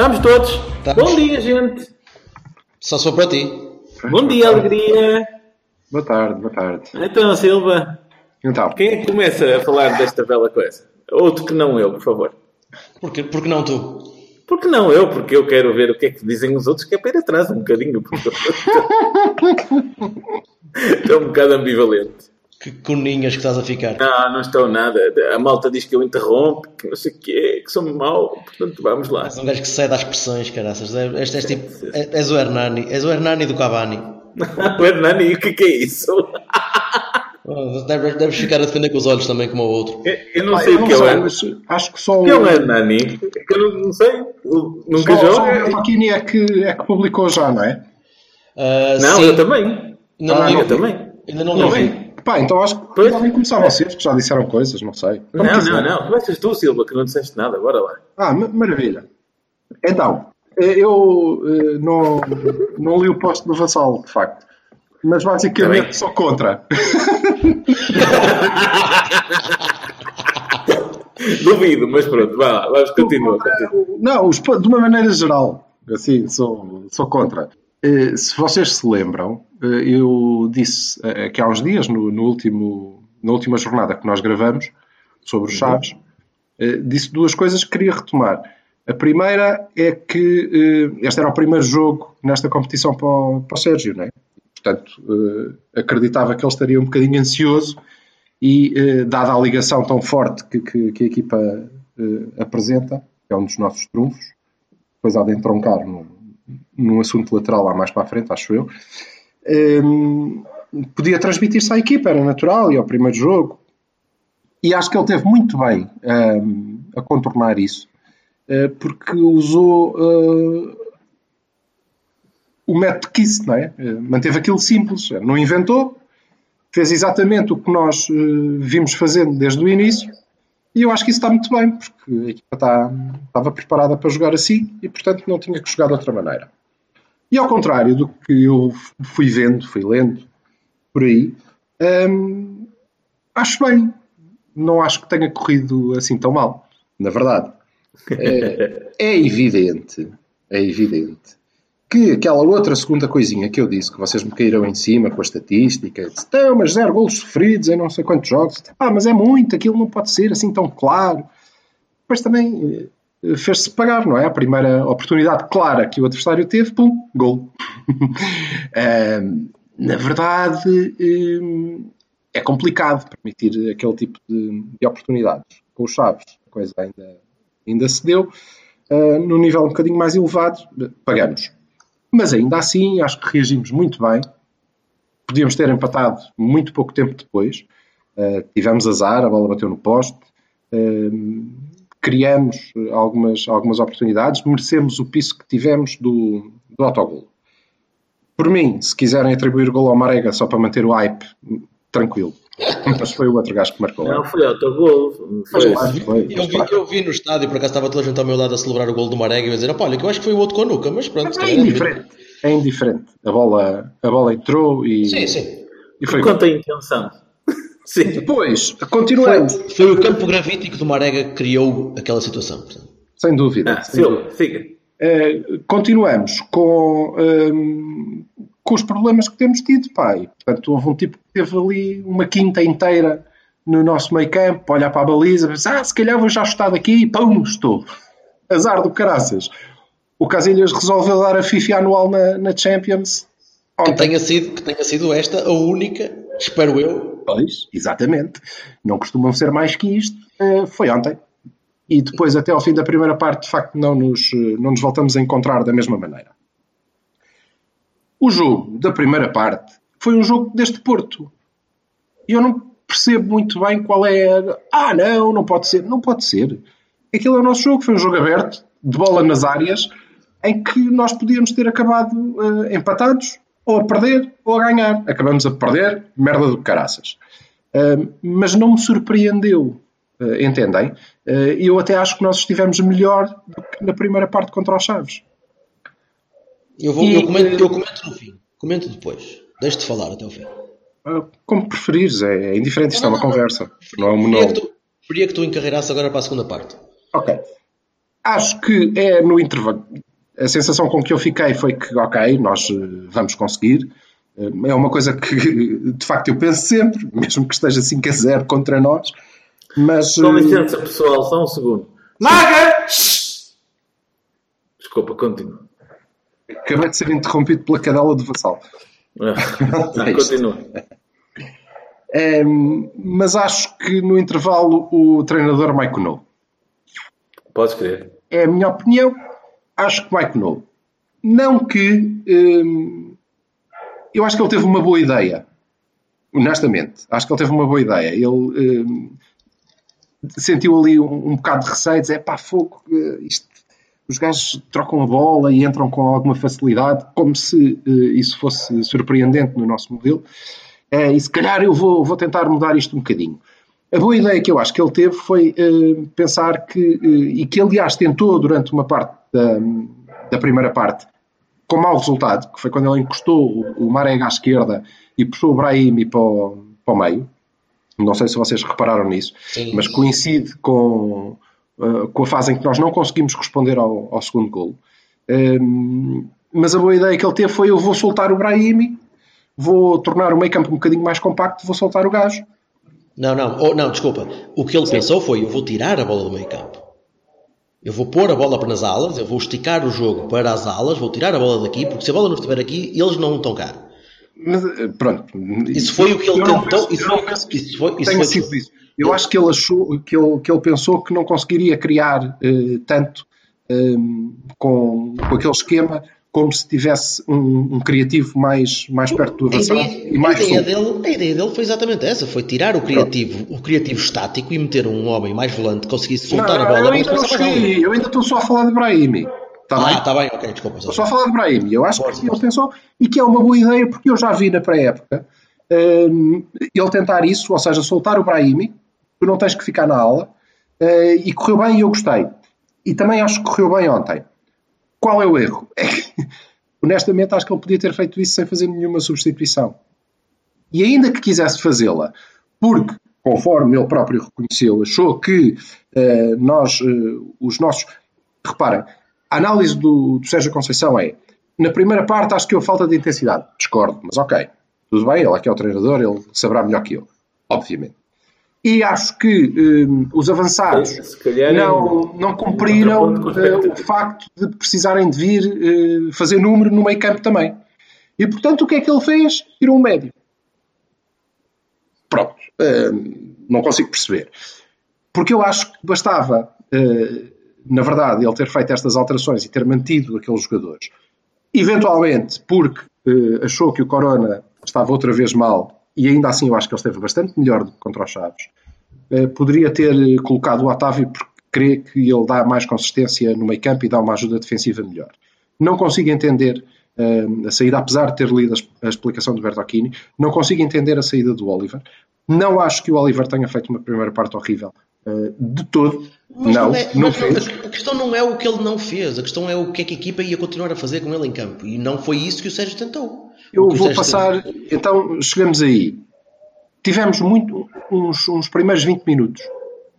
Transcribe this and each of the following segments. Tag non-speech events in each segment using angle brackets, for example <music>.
Estamos todos. Estamos. Bom dia, gente. Só sou para ti. Bom dia, alegria. Boa tarde, boa tarde. Então, Silva, Então, quem é que começa a falar desta bela coisa? Outro que não eu, por favor. Porque, porque não tu? Porque não eu? Porque eu quero ver o que é que dizem os outros, que é para ir atrás um bocadinho. Porque Estou <laughs> um bocado ambivalente. Que coninhas que estás a ficar. Não, não estou nada. A malta diz que eu interrompo, que não sei o quê, que sou mau. Portanto, vamos lá. És um gajo que cede às pressões, caraças. Este és tipo. é- És o Hernani. És o Hernani do Cavani. <laughs> o Hernani, o que, que é isso? <laughs> Oh, Deves, deves ficar a defender com os olhos também, como o outro. Eu, eu não ah, sei eu o que é o acho que só O que é o Hernani? É eu não, não sei. Eu Nunca só, só o Tokini é que, é que publicou já, não é? Ah, Não, sim. eu também. Não Ah, li. Eu também. Ainda não Não vi. Pá, então acho que Pois. podem começar vocês, que já disseram coisas, não sei. Como Não, quiser. não, não. Começas tu, Silva, que não disseste nada. Bora lá. Ah, ma- maravilha. Então, eh, eu eh, não, não li o post do Vassal, de facto. Mas basicamente Também. sou contra. <laughs> Duvido, mas pronto. Vá. Vamos, continua. continua. Não, os de uma maneira geral, assim, sou, sou contra. Eh, se vocês se lembram, eh, eu disse eh, que há uns dias, no, no último, na última jornada que nós gravamos, sobre os Chaves, eh, disse duas coisas que queria retomar. A primeira é que este era o primeiro jogo nesta competição para o, para o Sérgio, não é? Portanto, acreditava que ele estaria um bocadinho ansioso e, dada a ligação tão forte que, que- que a equipa apresenta, que é um dos nossos trunfos, depois há de entroncar num, num assunto lateral lá mais para a frente, acho eu, eh, podia transmitir-se à equipa, era natural, e ao primeiro jogo. E acho que ele teve muito bem eh, a contornar isso, eh, porque usou eh, o método KISS, não é? Eh, Manteve aquilo simples, não inventou, fez exatamente o que nós vimos fazendo desde o início e eu acho que isso está muito bem, porque a equipa está, estava preparada para jogar assim e, portanto, não tinha que jogar de outra maneira. E ao contrário do que eu fui vendo, fui lendo por aí, hum, acho bem. Não acho que tenha corrido assim tão mal, na verdade. É, é evidente, é evidente que aquela outra segunda coisinha que eu disse, que vocês me caíram em cima com a estatística, então, mas zero golos sofridos em não sei quantos jogos, ah, mas é muito, aquilo não pode ser assim tão claro. Depois também eh, fez-se pagar, não é? A primeira oportunidade clara que o adversário teve, pum, gol. <laughs> Na verdade, hum, é complicado permitir aquele tipo de, de oportunidades. Com os Chaves, a coisa ainda, ainda se deu. Ah, no nível um bocadinho mais elevado, pagamos. Mas ainda assim, acho que reagimos muito bem. Podíamos ter empatado muito pouco tempo depois. Uh, tivemos azar, a bola bateu no poste. Uh, criamos algumas, algumas oportunidades. Merecemos o piso que tivemos do, do autogol. Por mim, se quiserem atribuir o gol ao Marega só para manter o hype, tranquilo. Mas foi o outro gajo que marcou. Não, foi autogol. Mas Foi. claro que foi. Eu vi, eu vi no estádio, por acaso estava toda a gente ao meu lado a celebrar o gol do Marega e ia dizer, "Opa, olha, que eu acho que foi o outro com a nuca, mas pronto. se É calhar indiferente. É indiferente. A bola, a bola entrou e, Sim, sim. e foi. Quanto à intenção. <laughs> Sim. Depois, continuamos. Foi o campo gravítico do Marega que criou aquela situação. portanto. Sem dúvida. Ah, sem dúvida. Silva, siga. Eh, continuamos com, ehm, com os problemas que temos tido, pai. Portanto, houve um tipo que teve ali uma quinta inteira no nosso meio campo, olhar para a baliza, pensar, ah, se calhar vou já estar daqui e pum, estou. Azar do caraças. O Casilhas resolveu dar a FIFA anual na, na Champions. Que ontem. tenha, sido, que tenha sido esta a única, espero eu. Pois, exatamente. Não costumam ser mais que isto. Eh, foi ontem. E depois, até ao fim da primeira parte, de facto, não nos, eh, não nos voltamos a encontrar da mesma maneira. O jogo da primeira parte foi um jogo deste Porto. E eu não percebo muito bem qual é. Ah, não, não pode ser. Não pode ser. Aquilo é o nosso jogo, foi um jogo aberto, de bola nas áreas, em que nós podíamos ter acabado eh, empatados, ou a perder, ou a ganhar. Acabamos a perder, merda do caraças. Uh, mas não me surpreendeu, uh, entendem? Uh, eu até acho que nós estivemos melhor do que na primeira parte contra os Chaves. Eu, vou, E- eu, comento, eu comento no fim. Comento depois. Deixe-te falar até o fim. Uh, como preferires, é, é indiferente, isto é Não, uma não, não. conversa. Não é um Preferia que monólogo. tu, preferia que tu encarreirasse agora para a segunda parte. Ok. Acho que é no intervalo. A sensação com que eu fiquei foi que, ok, nós eh, vamos conseguir. Eh, É uma coisa que, <laughs> de facto, eu penso sempre, mesmo que esteja 5 a 0 contra nós. Mas. Com eh, licença, pessoal, só um segundo. Maga! Desculpa, continua. Acabei de ser interrompido pela cadela de Vassal. Ah, É continua. Ehm, mas acho que no intervalo o treinador Maikonou. Podes crer. É a minha opinião. Acho que Maikonou. Não que. ehm, eu acho que ele teve uma boa ideia. Honestamente. Acho que ele teve uma boa ideia. Ele ehm, sentiu ali um, um bocado de receio. Dizer, pá, fogo. eh, Isto, os gajos trocam a bola e entram com alguma facilidade, como se eh, isso fosse surpreendente no nosso modelo. Eh, e se calhar eu vou, vou tentar mudar isto um bocadinho. A boa ideia que eu acho que ele teve foi eh, pensar que, e que aliás tentou durante uma parte da, da primeira parte, com mau resultado, que foi quando ele encostou o, o Marega à esquerda e puxou o Brahimi para o, para o meio. Não sei se vocês repararam nisso, Sim. mas coincide com, eh, com a fase em que nós não conseguimos responder ao, ao segundo golo. Ehm, mas a boa ideia que ele teve foi: eu vou soltar o Brahimi, vou tornar o meio campo um bocadinho mais compacto, vou soltar o gajo. Não, não, oh, não, desculpa. O que ele pensou foi: eu vou tirar a bola do meio campo. Eu vou pôr a bola para nas alas, eu vou esticar o jogo para as alas, vou tirar a bola daqui, porque se a bola não estiver aqui, eles não estão cá. Mas, eh, pronto. Isso foi o que ele tentou. penso- Isso foi, isso foi, isso foi isso. Eu acho que ele achou que ele, que ele pensou que não conseguiria criar eh, tanto eh, com, com aquele esquema como se tivesse um, um criativo mais, mais perto do A avançado e mais a, ideia dele, a ideia dele foi exatamente essa: foi tirar o criativo, o criativo estático e meter um homem mais volante que conseguisse Não, soltar a não, bola. eu ainda não cheguei, eu ainda estou só a falar de Brahimi. Está bem? Ah, está bem, ok, desculpa. Estou só a falar de Brahim. Eu acho que ele pensou e que é uma boa ideia porque eu já vi na pré-época hum, ele tentar isso, ou seja, soltar o Brahimi, tu não tens que ficar na aula, eh, e correu bem e eu gostei. E também acho que correu bem ontem. Qual é o erro? É que, <laughs> honestamente, acho que ele podia ter feito isso sem fazer nenhuma substituição. E ainda que quisesse fazê-la, porque, conforme ele próprio reconheceu, achou que eh, nós, eh, os nossos. Reparem, a análise do, do Sérgio Conceição é: na primeira parte acho que houve falta de intensidade. Discordo, mas ok, tudo bem, ele é que é o treinador, ele saberá melhor que eu, obviamente. E acho que eh, os avançados é não, não cumpriram um eh, o facto de precisarem de vir eh, fazer número no meio campo também. E portanto, o que é que ele fez? Tirou um médio. Pronto, eh, não consigo perceber. Porque eu acho que bastava, eh, na verdade, ele ter feito estas alterações e ter mantido aqueles jogadores. Eventualmente, porque achou que o Corona estava outra vez mal, e ainda assim eu acho que ele esteve bastante melhor do que contra os Chaves, eh, poderia ter colocado o Otávio porque crê que ele dá mais consistência no meio campo e dá uma ajuda defensiva melhor. Não consigo entender eh, a saída, apesar de ter lido a explicação do Bertocchini, não consigo entender a saída do Oliver. Não acho que o Oliver tenha feito uma primeira parte horrível. eh, de todo. Mas não, não, é, não- fez. a questão não é o que ele não fez, a questão é o que é que a equipa ia continuar a fazer com ele em campo. E não foi isso que o Sérgio tentou. Eu vou passar. Então, chegamos aí. Tivemos muito, uns, uns primeiros 20 minutos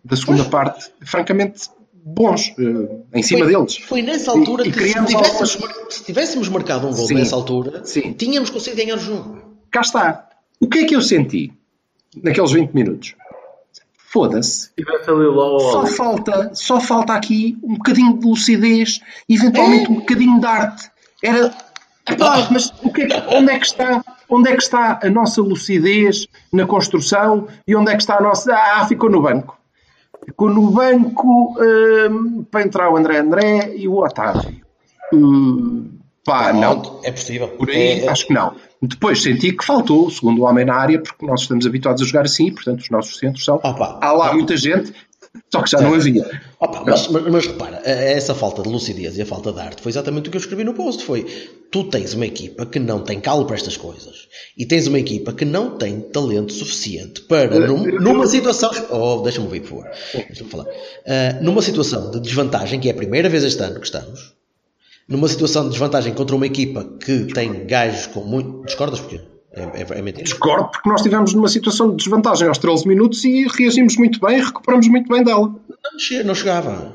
da segunda parte, francamente bons, eh, em cima foi, deles. Foi nessa altura E- e que se criamos tivéssemos, algumas- se tivéssemos marcado um gol Sim. nessa altura, Sim. tínhamos conseguido ganhar o jogo. Cá está. O que é que eu senti naqueles 20 minutos? Foda-se. Se Só falta, só falta aqui um bocadinho de lucidez, eventualmente um bocadinho de arte. Era. Epá, mas o que é que- onde, é que está, onde é que está a nossa lucidez na construção e onde é que está a nossa. Ah, ficou no banco. Ficou no banco hum, para entrar o André André e o Otávio. Hum, pá, não. É possível. Por aí, É- acho que não. Depois senti que faltou o segundo homem na área, porque nós estamos habituados a jogar assim, portanto os nossos centros são. Opa. Há lá muita gente, só que já não havia. Opa, mas, mas, mas repara, essa falta de lucidez e a falta de arte foi exatamente o que eu escrevi no post. Foi, tu tens uma equipa que não tem calo para estas coisas. E tens uma equipa que não tem talento suficiente para, num- numa situação... Oh, deixa-me ouvir, por favor. Deixa-me falar. Ah, numa situação de desvantagem, que é a primeira vez este ano que estamos, numa situação de desvantagem contra uma equipa que tem gajos com muito... Discordas porquê? É, é, é mentira? Discordo porque nós estivemos numa situação de desvantagem aos 13 minutos e reagimos muito bem e recuperamos muito bem dela. Não, não chegava. Não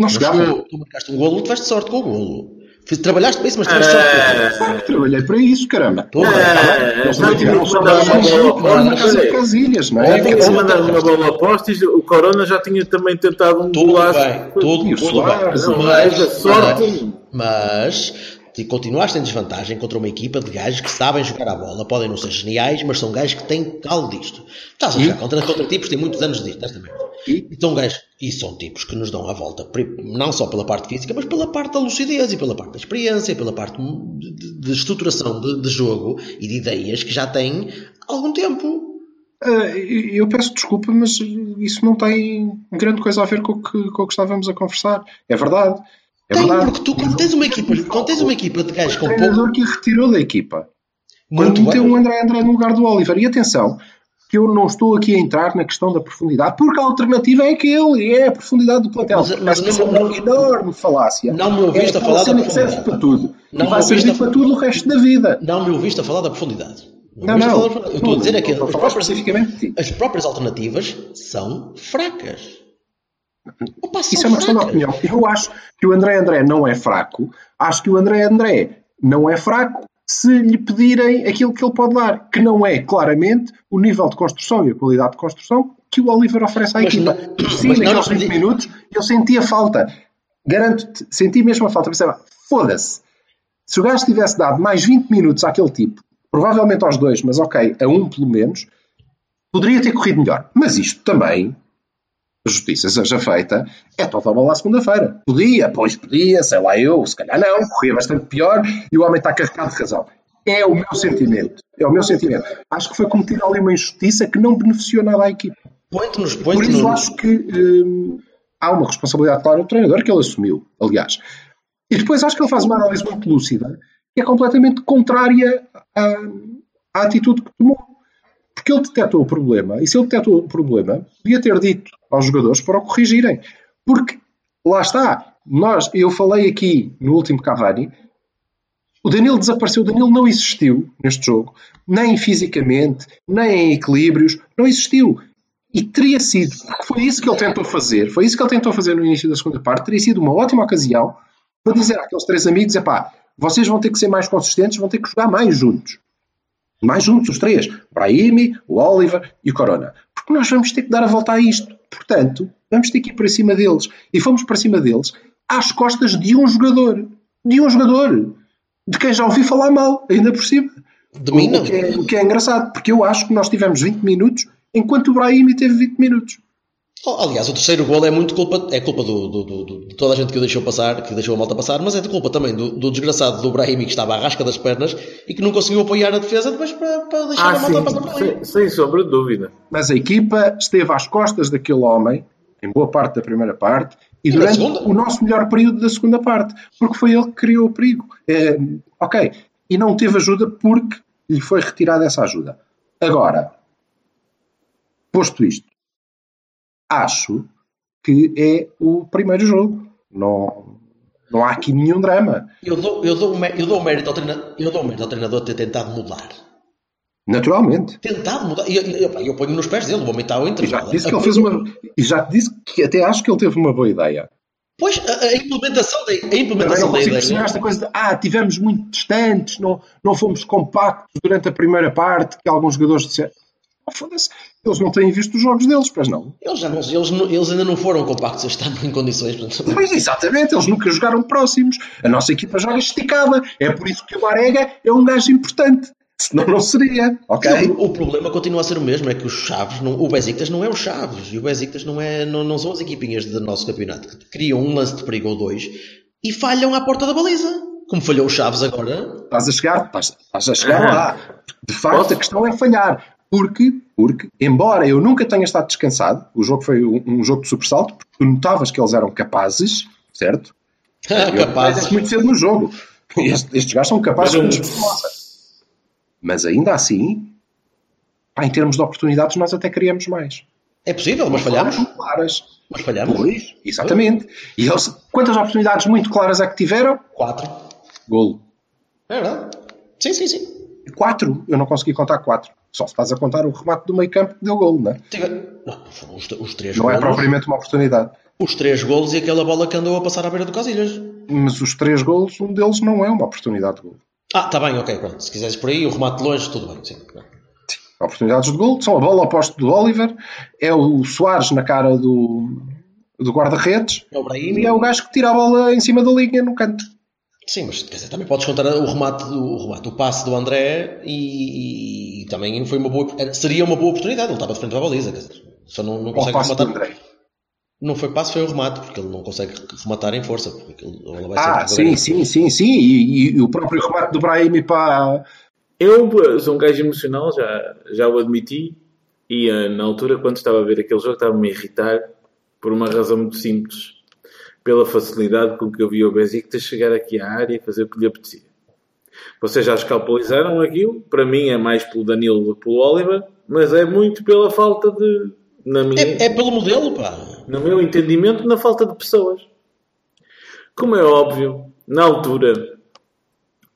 Não chegava. chegou. Tu marcaste um golo, tiveste sorte com o golo. Trabalhaste para isso, mas tiveste sorte com o golo. Claro que trabalhei para isso, caramba. Porra, É, Nós também tinha tivemos na casa de Casilhas, não é? Ontem uma bola oposta e o Corona já tinha também tentado um Tudo golaço. bem, tudo, o tudo bem. Mas, é da sorte. mas te continuaste em desvantagem contra uma equipa de gajos que sabem jogar a bola, podem não ser geniais, mas são gajos que têm calo disto. Estás a jogar contra, contra tipos que têm muitos anos disto, desta merda. E? E são gajos, e são tipos que nos dão a volta, não só pela parte física, mas pela parte da lucidez e pela parte da experiência, e pela parte de, de- de estruturação de, de jogo e de ideias que já têm há algum tempo. Ah, eu peço desculpa, mas isso não tem grande coisa a ver com o que, com o que estávamos a conversar. É verdade. É Tem, verdade. porque tu, quando tens uma equipa, quando tens uma equipa de gajos O com pouco. treinador que retirou da equipa. Quando Muito meteu bem. o André André no lugar do Oliver. E atenção, que eu não estou aqui a entrar na questão da profundidade, porque a alternativa é aquele, e é a profundidade do plantel. Mas- mas não- isso é uma enorme falácia. Não me ouviste é a falar da profundidade. para tudo. Não e vai me ouviste servir a- para tudo o resto da vida. Não me ouviste a falar da profundidade. Não, me ouviste a não. falar da profundidade. Eu estou a dizer é que as falar próprias, especificamente de ti. as próprias alternativas são fracas. Opa, Isso é uma questão de opinião. Eu acho que o André André não é fraco. Acho que o André André não é fraco se lhe pedirem aquilo que ele pode dar, que não é claramente o nível de construção e a qualidade de construção que o Oliver oferece à Mas equipa. não- Sim, mas naqueles lhe 20 pedi- minutos eu sentia falta. Garanto-te, senti mesmo a falta. Pensava, foda-se. Se o gajo tivesse dado mais 20 minutos àquele tipo, provavelmente aos dois, mas ok, a um pelo menos, poderia ter corrido melhor. Mas isto também, justiça seja feita, é toda a bola à segunda-feira. Podia, pois podia, sei lá eu, se calhar não, corria bastante pior e o homem está carregado de razão. É o meu sentimento. É o meu sentimento. Acho que foi cometida ali uma injustiça que não beneficiou nada à equipa. Põe-te-nos, Por põe-te isso acho que hum, há uma responsabilidade clara do treinador que ele assumiu, aliás. E depois acho que ele faz uma análise muito lúcida que é completamente contrária à, à atitude que tomou. Porque ele detectou o problema, e se ele detectou o problema, podia ter dito aos jogadores para o corrigirem. Porque, lá está, nós, eu falei aqui no último Cavani, o Danilo desapareceu, o Danilo não existiu neste jogo, nem fisicamente, nem em equilíbrios, não existiu. E teria sido, foi isso que ele tentou fazer, foi isso que ele tentou fazer no início da segunda parte, teria sido uma ótima ocasião para dizer àqueles três amigos: epá, vocês vão ter que ser mais consistentes, vão ter que jogar mais juntos. Mais juntos, os três: Brahimi, o Oliver e o Corona. Porque nós vamos ter que dar a volta a isto. Portanto, vamos ter que ir para cima deles. E fomos para cima deles às costas de um jogador. De um jogador. De quem já ouvi falar mal, ainda por cima. O que, é, o que é engraçado, porque eu acho que nós tivemos 20 minutos enquanto o Brahimi teve 20 minutos. Oh, Aliás, o terceiro gol é muito culpa, é culpa do, do- do- do- de toda a gente que o deixou passar, que deixou a malta passar, mas é de culpa também do, do desgraçado do Brahimi que estava à rasca das pernas e que não conseguiu apoiar a defesa depois para, para deixar Ah, a malta passar por sim, ali. sem, sem sombra de dúvida. Mas a equipa esteve às costas daquele homem, em boa parte da primeira parte, e, E durante o nosso melhor período da segunda parte, porque foi ele que criou o perigo. É, ok, e não teve ajuda porque lhe foi retirada essa ajuda. Agora, posto isto, acho que é o primeiro jogo. Não, não há aqui nenhum drama. Eu dou, eu, dou, eu, dou mérito ao treinador, eu dou mérito ao treinador ter tentado mudar. Naturalmente. Tentado mudar. E eu, eu, eu, eu ponho nos pés dele, o homem está ao E já intervalo. te disse que ele fez uma. E já te disse que até acho que ele teve uma boa ideia. Pois, a, a implementação da, a Também implementação não da ideia. esta coisa de ah, tivemos muito distantes, não, não fomos compactos durante a primeira parte, que alguns jogadores disseram. Oh, foda-se, eles não têm visto os jogos deles, pois não. Eles, já não, eles, eles ainda não foram compactos este ano em condições. portanto, Pois exatamente, eles nunca jogaram próximos. A nossa equipa joga esticada. É por isso que o Marega é um gajo importante. Senão não seria, ok? O, o problema continua a ser o mesmo, é que os Chaves, não, o Besiktas não é o Chaves, e o Besiktas não, é, não, não são as equipinhas do nosso campeonato que criam um lance de perigo ou dois e falham à porta da baliza. Como falhou o Chaves agora. Estás a chegar, estás, estás a chegar lá. De facto, Posso? a questão é falhar. Porque, porque, embora eu nunca tenha estado descansado, o jogo foi um, um jogo de sobressalto, porque tu notavas que eles eram capazes, certo? <laughs> Eu Capaz. aprendi muito cedo no jogo. Estes, estes gajos são capazes de nos. Mas ainda assim, pá, em termos de oportunidades, nós até queríamos mais. É possível, mas falhamos. Muito claras. Mas falhamos. Pois, exatamente. E eles, quantas oportunidades muito claras é que tiveram? Quatro. Golo. É verdade. Sim, sim, sim. Quatro. Eu não consegui contar quatro. Só se estás a contar o remate do meio campo que deu golo, não é? Não, foram os, os três Não é golos. propriamente uma oportunidade. Os três golos e aquela bola que andou a passar à beira do Casilhas. Mas os três golos, um deles não é uma oportunidade de golo. Ah, tá bem, ok, pronto. Se quiseres por aí, o remate de longe, tudo bem. Sim. Oportunidades de golo são a bola ao posto do Oliver, é o Soares na cara do, do guarda-redes É e é o gajo que tira a bola em cima da linha no canto. Sim, mas quer dizer, também podes contar o remate, do, o remate, o passe do André e, e também foi uma boa, seria uma boa oportunidade. Ele estava de frente à baliza, quer dizer, só não, não consegue passe do rematar. André. Não foi passe, foi o remate, porque ele não consegue rematar em força. Porque bola vai Ah, sim, sim, sim, sim. E, e- e o próprio remate do Brahimi para. Eu sou um gajo emocional, já, já o admiti. E eh, na altura, quando estava a ver aquele jogo, estava-me a irritar por uma razão muito simples. Pela facilidade com que eu via o Besiktas chegar aqui à área e fazer o que lhe apetecia. Vocês já escalpelizaram aquilo. Para mim é mais pelo Danilo do que pelo Oliver. Mas é muito pela falta de... Na minha, É, é pelo modelo, pá. no meu entendimento, na falta de pessoas. Como é óbvio, na altura,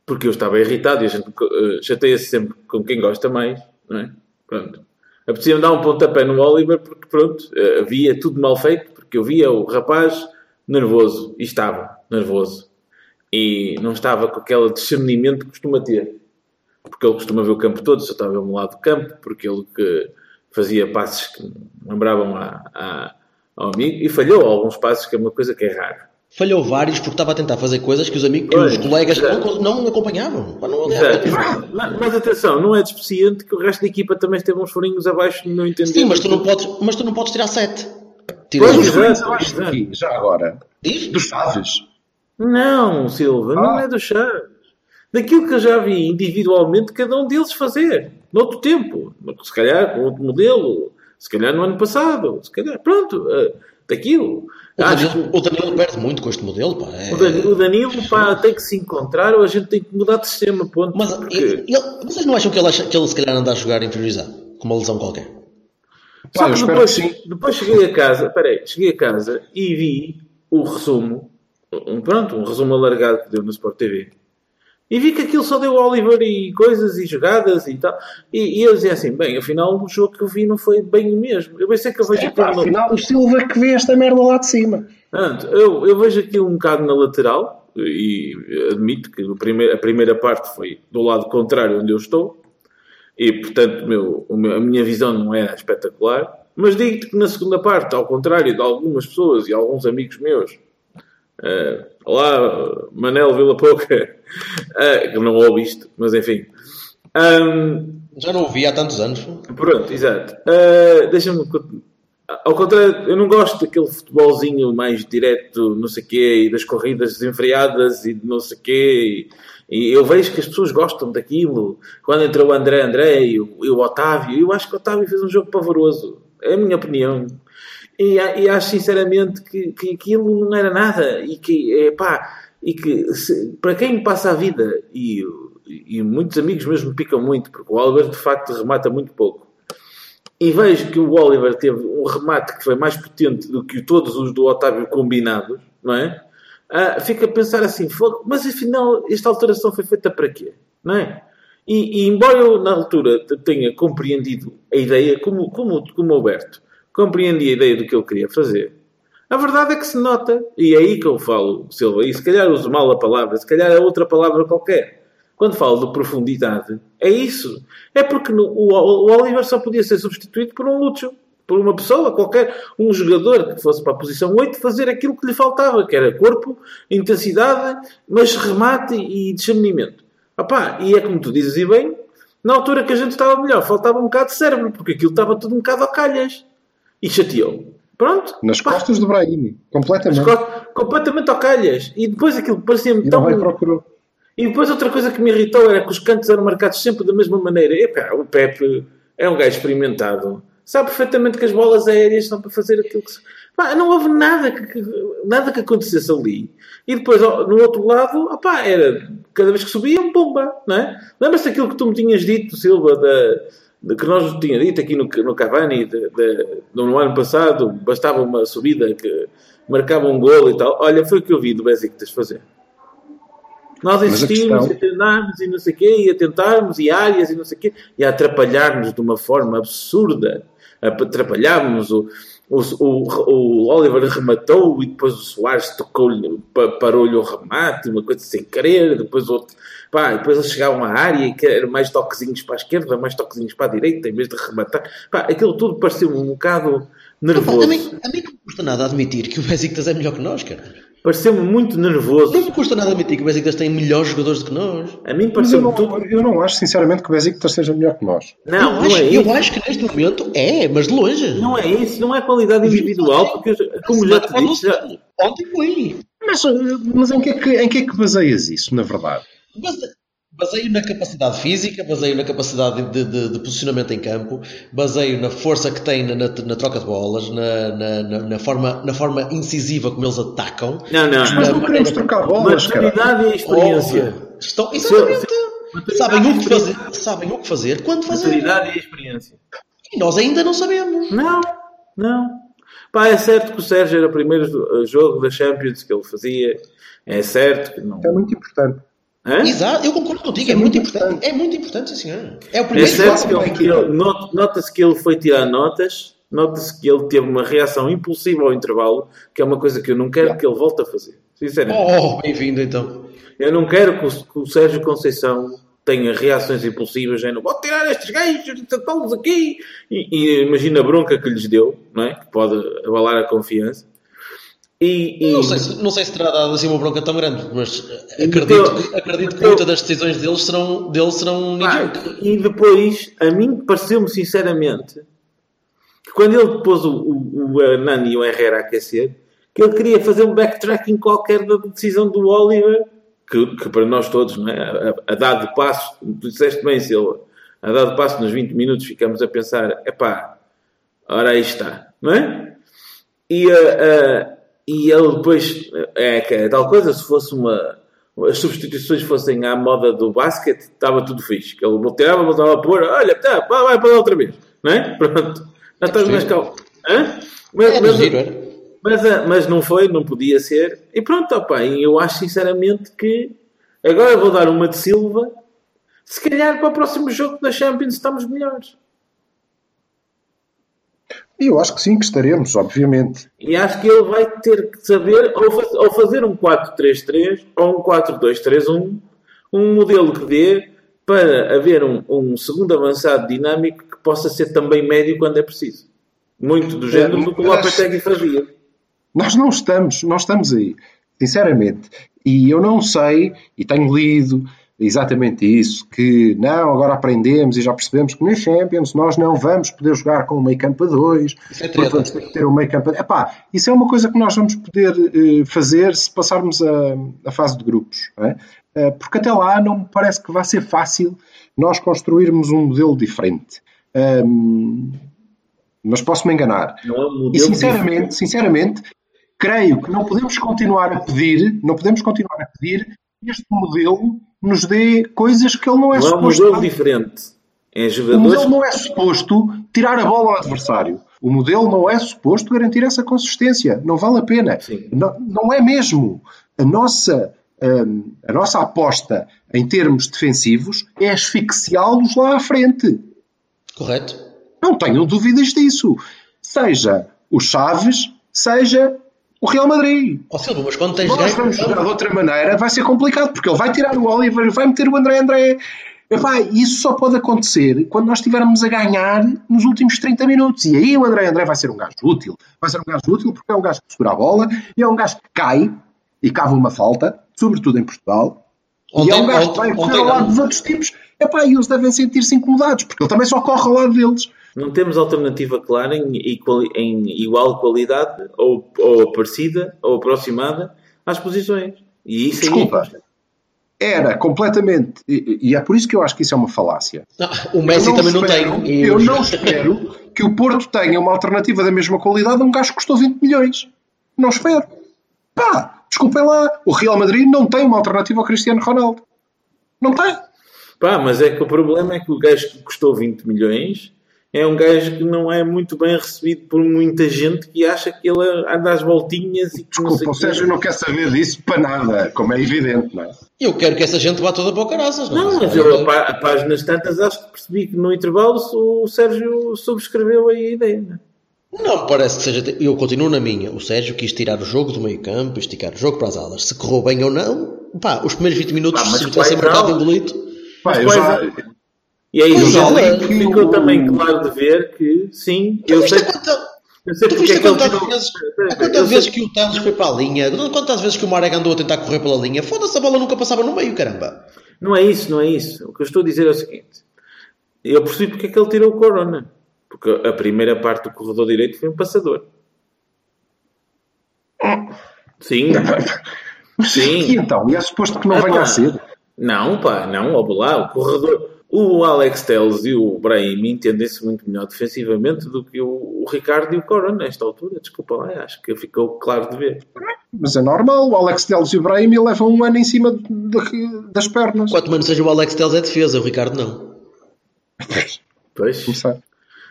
porque eu estava irritado e a gente uh, chateia-se sempre com quem gosta mais, não é? Pronto. Apetecia-me dar um pontapé no Oliver porque, pronto, eh, havia tudo mal feito, porque eu via o rapaz nervoso. E estava nervoso. E não estava com aquele discernimento que costuma ter. Porque ele costuma ver o campo todo, só estava a ver um lado do campo, porque ele que fazia passes que lembravam a, a, ao amigo e falhou alguns passes, que é uma coisa que é raro. Falhou vários porque estava a tentar fazer coisas que os, amigos, pois, os colegas não, não, acompanhavam. Não, não, mas, mas, atenção, não é despreciante que o resto da equipa também esteve uns furinhos abaixo, não entendi. Sim, mas tu não podes, mas tu não podes tirar 7. Tirou pois os Rãs, já agora. Diz? Dos Chaves. Não, Silva, ah. não é dos Chaves. Daquilo que eu já vi individualmente cada um deles fazer, noutro tempo, se calhar com outro modelo, se calhar no ano passado, se calhar, pronto, eh, daquilo. O Danilo, o Danilo, perde muito com este modelo, pá. É... O Danilo, o Danilo pá, tem que se encontrar ou a gente tem que mudar de sistema, ponto. Mas, porque... ele, ele, vocês não acham que ele, acha, que ele se calhar anda a jogar inferiorizado? Com uma lesão qualquer? Só que depois, que depois cheguei a casa, peraí, cheguei a casa e vi o resumo, um, pronto, um resumo alargado que deu no Sport TV. E vi que aquilo só deu Oliver e coisas e jogadas e tal. E, e eu dizia assim, bem, afinal o jogo que eu vi não foi bem o mesmo. Eu pensei que eu vejo É, pá, no- afinal, o Silva que vê esta merda lá de cima. Pronto, eu, eu vejo aquilo um bocado na lateral e admito que o primeiro- a primeira parte foi do lado contrário onde eu estou e portanto meu- a minha visão não era espetacular mas digo-te que na segunda parte, ao contrário de algumas pessoas e alguns amigos meus eh, olá Manel Vila Pouca <laughs> eh, que não ouve isto, mas enfim Ahm, Já não o vi há tantos anos. Pronto, exato. Uh, Deixa-me. Ao contrário, eu não gosto daquele futebolzinho mais direto, não sei quê, e das corridas desenfreadas e de não sei quê. E, e eu vejo que as pessoas gostam daquilo. Quando entrou o André André e o, e o Otávio, eu acho que o Otávio fez um jogo pavoroso. É a minha opinião. E, e acho sinceramente que, que aquilo não era nada. E que, é, pá, e que se- para quem passa a vida, e, e muitos amigos mesmo picam muito, porque o Oliver de facto remata muito pouco. E vejo que o Oliver teve um remate que foi mais potente do que todos os do Otávio combinados, não é? Ah, fica a pensar assim, "Fogo, mas afinal esta alteração foi feita para quê? Não é? E, e embora eu na altura tenha compreendido a ideia, como, como, como Alberto, compreendi a ideia do que ele queria fazer, a verdade é que se nota, e é aí que eu falo, Silva, e se calhar uso mal a palavra, se calhar é outra palavra qualquer. Quando falo de profundidade, é isso. É porque no- o, o Oliver só podia ser substituído por um Lúcio, por uma pessoa qualquer, um jogador que fosse para a posição 8 fazer aquilo que lhe faltava, que era corpo, intensidade, mas remate e discernimento. Opá, e é como tu dizes, e bem, na altura que a gente estava melhor, faltava um bocado de cérebro, porque aquilo estava tudo um bocado a calhas. E chateou. Pronto. Nas Pá, costas do Brahimi, completamente. as costas- completamente ao calhas. E depois aquilo parecia-me tão. E depois outra coisa que me irritou era que os cantos eram marcados sempre da mesma maneira. Epá, o Pepe é um gajo experimentado. Sabe perfeitamente que as bolas aéreas são para fazer aquilo que se... Pá, não houve nada que, nada que acontecesse ali. E depois, no outro lado, opá, era cada vez que subia, um bomba, não é? Lembras-te daquilo que tu me tinhas dito, Silva, da, de, que nós tinha dito aqui no, no Cavani, de, de- no ano passado, bastava uma subida que marcava um golo e tal. Olha, foi o que eu vi do Besiktas fazer. Nós a insistimos questão- e tentámos e não sei o quê, e a tentarmos, e áreas e não sei o quê, e a atrapalhar-nos de uma forma absurda. Atrapalhámos, o, o, o, o Oliver rematou e depois o Soares tocou-lhe, pa- parou-lhe o remate, uma coisa sem querer, depois outro. Pá, depois eles chegavam à área e que eram mais toquezinhos para a esquerda, mais toquezinhos para a direita, em vez de rematar. Pá, aquilo tudo pareceu um bocado Opa, nervoso. a, mim, a mim não custa nada admitir que o Besiktas é melhor que nós, cara. Pareceu-me muito nervoso. Não me custa nada admitir que o Besiktas tem melhores jogadores do que nós. A mim pareceu-me não, tudo. eu não acho, sinceramente, que o Besiktas seja melhor que nós. Não, eu, não acho, é eu acho que neste momento é, mas de longe. Não é isso, não é qualidade individual, porque, como já te disse, já, Ontem foi. Mas, eh, mas em, que é que, em que é que baseias isso, na verdade? Base- Baseio na capacidade física, baseio na capacidade de, de- de posicionamento em campo, baseio na força que tem na, na- na troca de bolas, na, na- na- na forma, na forma incisiva como eles atacam. Não, não, Mas não. não queremos trocar bolas, cara. Maturidade e experiência. Estão, exatamente. Sabem e o, que experiência. fazer, sabem o que fazer quando fazer. Maturidade e experiência. E nós ainda não sabemos. Não, não. Pá, é certo que o Sérgio era o primeiro jo- jogo da Champions que ele fazia. É certo que não. É muito importante. Hã? Exato, eu concordo contigo, é, é muito muito importante. É muito importante, sim senhor. É o É primeiro certo passo que ele, nota-se que ele foi tirar notas, nota-se que ele teve uma reação impulsiva ao intervalo, que é uma coisa que eu não quero que ele volte a fazer. Sinceramente. Oh, bem-vindo então. Eu não quero que o, que o Sérgio Conceição tenha reações impulsivas, não vou tirar estes gajos, estão aqui. E, e imagina a bronca que lhes deu, não é? Que pode abalar a confiança. E, e- Não sei, se, não sei se terá dado assim uma bronca tão grande, mas eh, acredito, acredito que muitas das decisões deles serão, deles serão um e depois, a mim pareceu-me sinceramente que quando ele pôs o, o, o Hernani e o Herrera a aquecer, que ele queria fazer um backtracking qualquer da decisão do Oliver, que, que para nós todos, não é? A, a dado passo, tu disseste bem, Silva, a dado passo nos 20 minutos ficamos a pensar, epá, ora aí está, não é? E, ah, ah, e ele depois, é que é tal coisa, se fosse uma. As substituições fossem à moda do basquete, estava tudo fixe. Que ele tirava, voltava a pôr, olha, tá, pá, vai para lá outra vez, não é? Pronto, já estás mais calmo. Mas, É, mas- era. mas, ah, mas não foi, não podia ser. E pronto, opa, eu acho sinceramente que agora vou dar uma de Silva. Se calhar para o próximo jogo da Champions estamos melhores. Eu acho que sim, que estaremos, obviamente. E acho que ele vai ter que saber ou, faz- ou fazer um 4-3-3 ou um 4-2-3-1, um modelo que dê para haver um, um segundo avançado dinâmico que possa ser também médio quando é preciso. Muito do género do que o Lopetegui fazia. Nós não estamos, não estamos aí, sinceramente. E eu não sei, e tenho lido exatamente isso, que não, agora aprendemos e já percebemos que nas Champions nós não vamos poder jogar com o meio campo a dois, é treta. vamos ter que ter um meio campo a... Epá, isso é uma coisa que nós vamos poder eh, fazer se passarmos a, a fase de grupos, é? Eh, porque até lá não me parece que vai ser fácil nós construirmos um modelo diferente. Mas posso me enganar. É E sinceramente, sinceramente, creio que não podemos continuar a pedir, não podemos continuar a pedir este modelo nos dê coisas que ele não é Não é um suposto. modelo dar. diferente. É O jogadores. modelo não é suposto tirar a bola ao adversário. O modelo não é suposto garantir essa consistência. Não vale a pena. Não, não é mesmo. A nossa, hum, a nossa aposta em termos defensivos é asfixiá-los lá à frente. Correto? Não tenham dúvidas disso. Seja o Chaves, seja o Real Madrid. Ó Silva, mas quando tens Nós vamos jogar de outra maneira, vai ser complicado, porque ele vai tirar o Oliver, vai meter o André André. Epá, isso só pode acontecer quando nós estivermos a ganhar nos últimos 30 minutos. E aí o André André vai ser um gajo útil. Vai ser um gajo útil porque é um gajo que segura a bola e é um gajo que cai e cava uma falta, sobretudo em Portugal. e é um Ontem- gajo que vai ontem- correr ontem ao lado dos outros tipos. Epá, e eles devem sentir-se incomodados, porque ele também só corre ao lado deles. Não temos alternativa clara em, igual- em igual qualidade, ou, ou parecida, ou aproximada às posições. E isso aí- Desculpa. era completamente. E, e é por isso que eu acho que isso é uma falácia. Não, o Messi Eu também espero- não tem. Eu não espero que o Porto tenha uma alternativa da mesma qualidade a um gajo que custou 20 milhões. Não espero. Pá, desculpem lá. O Real Madrid não tem uma alternativa ao Cristiano Ronaldo. Não tem. Pá, mas é que o problema é que o gajo que custou 20 milhões é um gajo que não é muito bem recebido por muita gente que acha que ele anda às voltinhas e que não sei Desculpa, o quê. Sérgio não quer saber disso para nada, como é evidente, não é? Eu quero que essa gente vá toda para o caraças. Não, mas eu, a, a páginas tantas, acho que percebi que no intervalo o Sérgio subscreveu aí a ideia. Não me parece que seja. Eu continuo na minha. O Sérgio quis tirar o jogo do meio campo, esticar o jogo para as alas. Se correu bem ou não, pá, os primeiros 20 minutos, Pá, mas se tivessem quais marcado não? engolido. Pá, eu já, é. E aí Pois já é. ficou também claro de ver que, sim, Tu eu viste sei, quanta- eu sei tu porque viste é quantas vezes, Eu quantas vezes que o Teles foi para a linha, quantas vezes que o Marega andou a tentar correr pela linha, foda-se, a bola nunca passava no meio, caramba. Não é isso, não é isso. O que eu estou a dizer é o seguinte: eu percebi porque é que ele tirou o Corona. Porque a primeira parte do corredor direito foi um passador. Sim. <laughs> E Sim. então? E é suposto que não Ah, venha pá. a ser? Não, pá, não, ó lá, o corredor. O Alex Telles e o Brahim entendem-se muito melhor defensivamente do que o, o Ricardo e o Corona nesta altura. Desculpa lá, acho que ficou claro de ver. Mas é normal, o Alex Telles e o Brahim levam um ano em cima de- das pernas. Quanto menos seja o Alex Teles é defesa, o Ricardo não. Pois. Começar.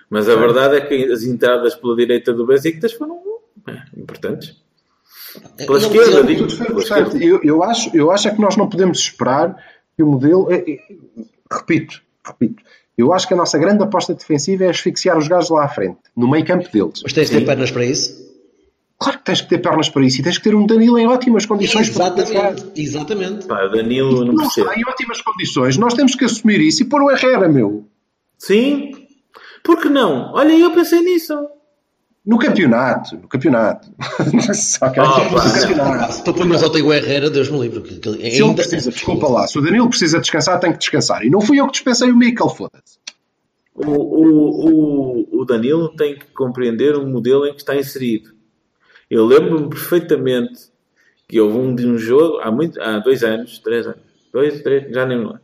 Mas a verdade é que as entradas pela direita do Besiktas foram é, importantes. Pela Não, esquerda, eu- digo. Pela esquerda. Eu, eu acho, eu acho é que nós não podemos esperar que o modelo. é- é- repito, repito. Eu acho que a nossa grande aposta defensiva é asfixiar os gajos lá à frente, no meio campo deles. Mas tens de ter pernas para isso? Claro que tens que ter pernas para isso e tens que ter um Danilo em ótimas condições para jogar. Exatamente, exatamente. Pá, Danilo, não Não está em ótimas condições. Nós temos que assumir isso e pôr o Herrera, meu. Sim? Por que não? Olha, eu pensei nisso. No campeonato. No campeonato. <laughs> Só que Ah, no campeonato. Ao Tiago Herrera, Deus me livre. que- que Se ele ainda- precisa, desculpa lá, se o Danilo precisa descansar, tem que descansar. E não fui eu que dispensei o Mikel, foda-se. O, o, o, o Danilo tem que compreender o modelo em que está inserido. Eu lembro-me perfeitamente que houve um de um jogo há, muito, há dois anos, três anos, dois, três, já nem me lembro,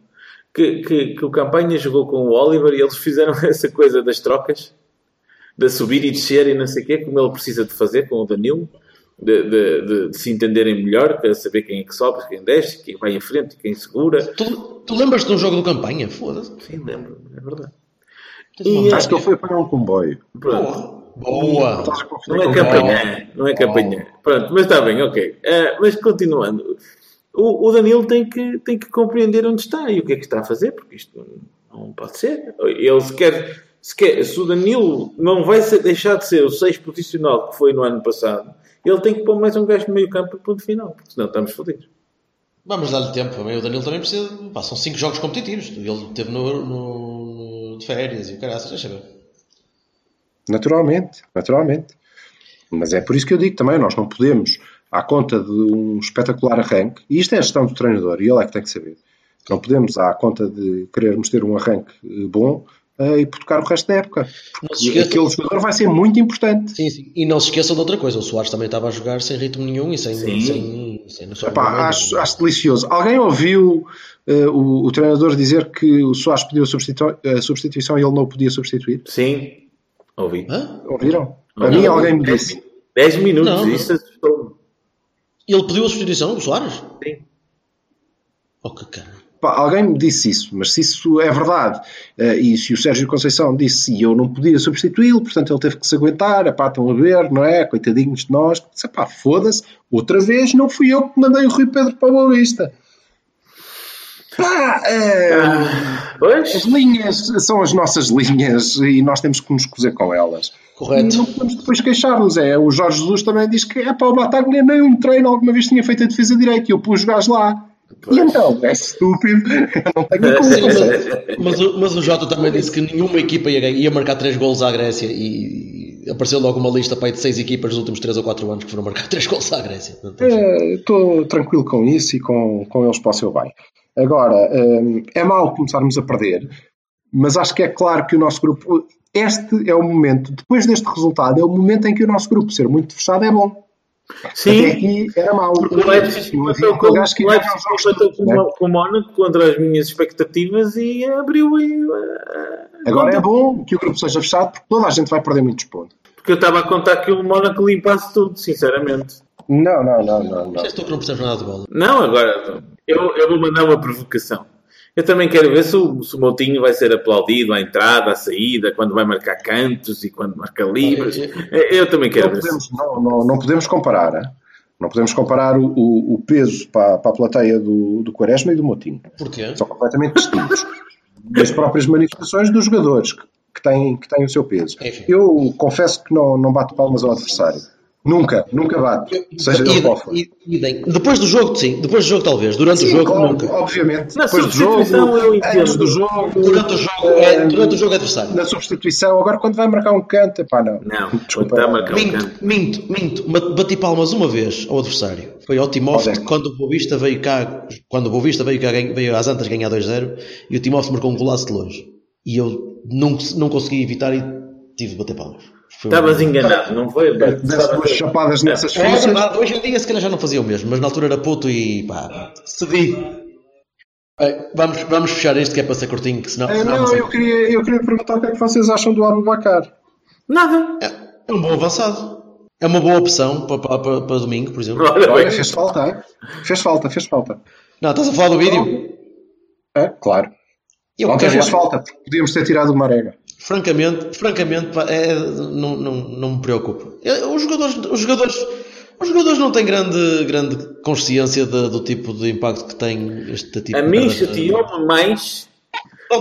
que, que, que o Campanha jogou com o Oliver e eles fizeram <laughs> essa coisa das trocas, de subir e descer e não sei o quê, como ele precisa de fazer com o Danilo, de, de, de- de se entenderem melhor, para saber quem é que sobe, quem desce, quem vai em frente, quem segura. Tu, tu lembras-te de um jogo do campanha? Foda-se. Sim, lembro, é verdade. E- Acho que ele foi apanhar um comboio. Pronto. Boa. Não é campanha, não é campanha. Pronto, mas está bem, ok. Eh, mas continuando, o, o Danilo tem que, tem que compreender onde está e o que é que está a fazer, porque isto não pode ser. Ele se quer, se, quer, se o Danilo não vai ser- deixar de ser o 6 posicional que foi no ano passado, ele tem que pôr mais um gajo no meio campo e ponto final, porque senão estamos fodidos. Vamos dar-lhe tempo. O Danilo também precisa. Pá, são 5 jogos competitivos. Ele teve no, no- no- de férias e o caraças, deixa ver. Naturalmente, naturalmente. Mas é por isso que eu digo também, nós não podemos, à conta de um espetacular arranque, e isto é a gestão do treinador, e ele é que tem que saber, não podemos, à conta de querermos ter um arranque eh, bom, eh, hipotecar o resto da época. Esqueçam. aquele jogador vai ser muito importante. Sim, sim. E não se esqueçam de outra coisa. O Soares também estava a jogar sem ritmo nenhum e sem. Sim. sem, sem noção Epá, acho, acho delicioso. Alguém ouviu eh, o, o treinador dizer que o Soares pediu a, substitu- a substituição e ele não o podia substituir? Sim, ouvi. Hã? Ouviram? A Não. mim alguém me disse. 10 minutos, Não, não. isso assustou-me. Ele pediu a substituição, o Soares? Sim. Oh, que cara. Pá, alguém me disse isso, mas se isso é verdade, eh, e se o Sérgio Conceição disse e eu não podia substituí-lo, portanto ele teve que se aguentar, epá, estão a ver, não é? Coitadinhos de nós, disse, epá, foda-se, outra vez não fui eu que mandei o Rui Pedro para a Boa Vista. Pá, eh, as Pois, linhas são as nossas linhas e nós temos que nos cozer com elas. E Correto. não podemos depois queixar-nos. É, o Jorge Jesus também diz que é para o Bataglia nem um treino alguma vez tinha feito a defesa direita e eu pus os gajos lá. E então, é estúpido. Não tenho culpa. mas, mas o- mas o Jota também disse que nenhuma equipa ia, ia marcar 3 golos à Grécia e apareceu logo uma lista para aí de 6 equipas nos últimos 3 ou 4 anos que foram marcar <laughs> 3 golos à Grécia. Portanto, É, Estou tranquilo com isso e com, com eles para o seu bem. Agora, hum, é mau começarmos a perder, mas acho que é claro que o nosso grupo. Este é o momento, depois deste resultado, é o momento em que o nosso grupo ser muito fechado é bom. Até Sim, aqui era mau. o Leipzig Não havia empatou com, aquele gajo que o Leipzig empatou todos, com, né? o- com o Mónaco contra as minhas expectativas e abriu aí. uh, Agora é conta. bom que o grupo seja fechado porque toda a gente vai perder muitos pontos. Porque eu estava a contar que o Mónaco limpasse tudo, sinceramente. Não, não, não, não. não. Já estou que não percebes nada de bola. Não, agora eu, eu vou mandar uma provocação. Eu também quero ver se o, se o Moutinho vai ser aplaudido à entrada, à saída, quando vai marcar cantos e quando marca livres. Eu, também quero Não ver. podemos, não, não, não podemos comparar. hein? Não podemos comparar o, o- o peso para, para a plateia do, do Quaresma e do Motinho. Porquê? São completamente distintos. Das próprias manifestações dos jogadores que, que, têm, que têm o seu peso. Enfim. Eu confesso que não, não bato palmas ao adversário. Nunca, nunca bato. Seja ele qual for. Idem. Depois do jogo, sim. Depois do jogo, talvez. Durante Sim, o jogo, claro, nunca. obviamente. Na Depois do jogo, substituição eu entendo. antes do jogo, Durante o jogo, é, durante o jogo adversário. na substituição. Agora, quando vai marcar um canto, pá, não. Não, Desculpa. está marcar um Minto, canto. minto, minto. Bati palmas uma vez ao adversário. Foi ao Timóteo quando o Boavista veio cá, quando o Boavista veio cá, veio às Antas ganhar 2-0 e o Timóteo marcou um golaço de longe. E eu não, não consegui evitar e tive de bater palmas. Estavas enganado, não foi? Desse duas chapadas nessas É fichas. verdade, hoje em dia se calhar já não fazia o mesmo, mas na altura era puto e pá, cedi. Bem, vamos, vamos fechar isto que é para ser curtinho, que senão, senão Não, sei. eu queria, eu queria perguntar o que é que vocês acham do Abubacar. Nada. é, é um bom avançado. É uma boa opção para, para, para, para domingo, por exemplo. Olha, fez falta, hein? Fez falta, fez falta. Não, estás a falar do vídeo? É, claro. Eu Ontem fez falta, porque podíamos ter tirado o Marega. Francamente, francamente é, não, não, não me preocupa. É, Os jogadores, os jogadores, os jogadores não têm grande, grande consciência de- do tipo de impacto que tem este tipo A de mim chateou-me mais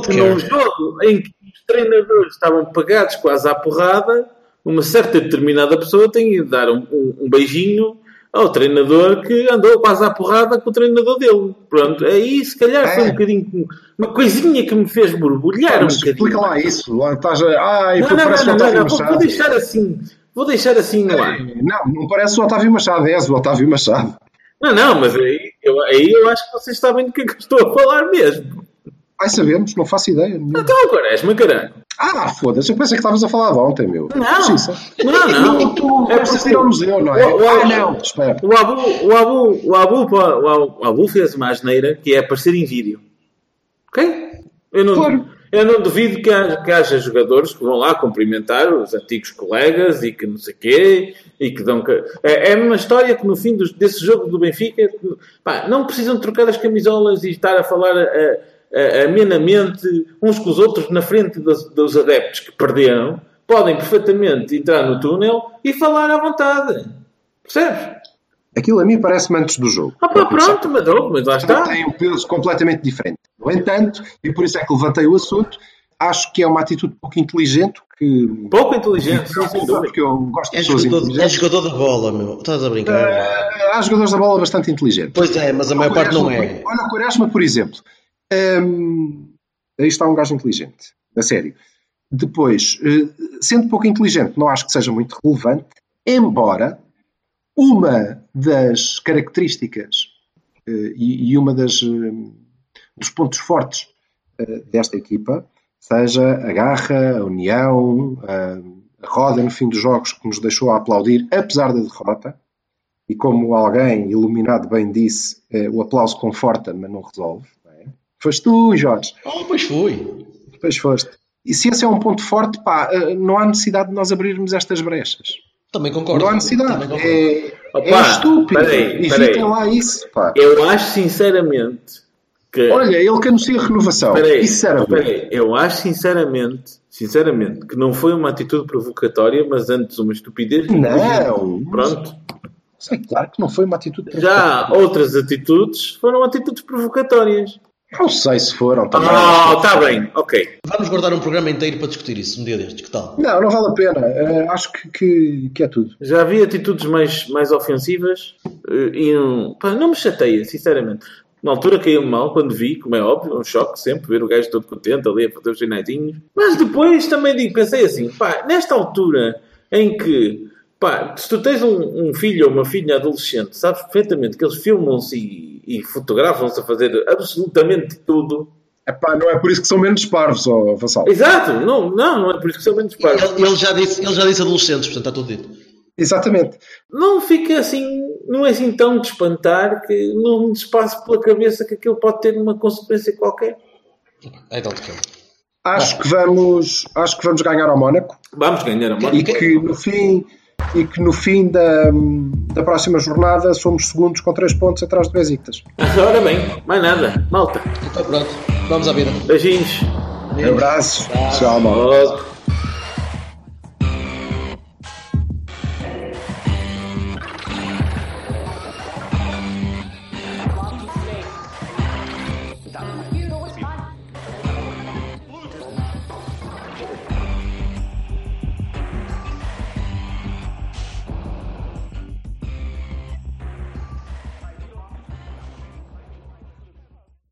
que num jogo em que os treinadores estavam pagados quase à porrada, uma certa determinada pessoa tem de dar um, um- um beijinho ao treinador que andou quase à porrada com o treinador dele. Pronto, aí se calhar foi É. um bocadinho. Uma coisinha que me fez borbulhar um Mas bocadinho. explica lá isso. Lá estás a... Ai, Não, não, parece não, não, Otávio não, vou, deixar assim. Vou deixar assim no ar. Não, não parece o Otávio Machado, és o Otávio Machado. Não, não, mas aí eu, aí eu acho que vocês sabem do que é que estou a falar mesmo. Ai, sabemos, não faço ideia. nenhuma. Então, Quaresma, caralho. Ah, foda-se, eu pensei que estavas a falar de ontem, meu. Não. Não, não. Tu É porque- ir ao museu, não é? O- o- Ah, não, espera. O Abu, o Abu, o Abu, o Abu, o Abu fez uma asneira que é aparecer em vídeo. Ok? Eu não, Claro. eu não duvido que haja, que haja jogadores que vão lá cumprimentar os antigos colegas e que não sei quê e que dão. É, é uma história que no fim dos- desse jogo do Benfica pá, não precisam trocar as camisolas e estar a falar a- amenamente uns com os outros na frente dos, dos adeptos que perderam. Podem perfeitamente entrar no túnel e falar à vontade. Percebes? Aquilo a mim parece-me antes do jogo. Ah, pá, pronto, mas, oh, mas lá está. Tem um peso completamente diferente. No entanto, e por isso é que levantei o assunto, acho que é uma atitude pouco inteligente que Pouco inteligente, sim, sem dúvida. porque eu gosto de É pessoas jogador, é inteligentes. jogador da bola, meu. Estás a brincar? Eh, Há jogadores da bola bastante inteligentes. Pois é, mas a maior parte não é. Olha o Quaresma, por exemplo. Hum, aí está um gajo inteligente. A sério. Depois, eh, sendo pouco inteligente, não acho que seja muito relevante, embora uma das características eh, e, uma das eh, dos pontos fortes desta equipa seja a garra, a união, a, roda no fim dos jogos que nos deixou a aplaudir, apesar da derrota. E como alguém iluminado bem disse, o aplauso conforta, mas não resolve. É? Foste tu, Jorge. Oh, pois fui. Depois foste. E se esse é um ponto forte, pá, eh, não há necessidade de nós abrirmos estas brechas. Também concordo. Não há necessidade. concordo. É, Opa, é estúpido. peraí, Evitem peraí. lá isso, pá. Eu acho sinceramente que. Olha, ele que anuncia renovação. Peraí, Isso era bom. peraí, eu acho sinceramente, sinceramente, que não foi uma atitude provocatória, mas antes uma estupidez. Não. Pronto. Sei, claro que não foi uma atitude. Já outras atitudes foram atitudes provocatórias. Não sei se foram também. Ah, está bem, ok. Vamos guardar um programa inteiro para discutir isso um dia destes. Que tal? Não, não vale a pena. Eh, acho que, que, que é tudo. Já havia atitudes mais, mais ofensivas eh, e não, pá, não me chateia, sinceramente. Na altura caiu-me mal quando vi, como é óbvio, um choque sempre ver o gajo todo contente ali a fazer os sinaizinhos. Mas depois também digo, pensei assim, pá, nesta altura em que, pá, se tu tens um, um filho ou uma filha adolescente, sabes perfeitamente que eles filmam-se e, e fotografam-se a fazer absolutamente tudo. Epá, não é por isso que são menos parvos, ó Vassal. Exato, não, não, não é por isso que são menos pais. Ele, ele já disse, ele já disse adolescentes, portanto está tudo dito. Exatamente. Não fica assim, não é assim tão de espantar que não nos passe pela cabeça que aquilo pode ter uma consequência qualquer. I don't care. Acho que vamos, acho que vamos ganhar ao Mónaco Vamos ganhar a e mão. que no fim e que no fim da, da próxima jornada somos segundos com 3 pontos atrás do Besiktas. Ora bem, mais nada. Malta, Então pronto, vamos à vida. beijinhos. Abraços. Tchau, mal. Logo.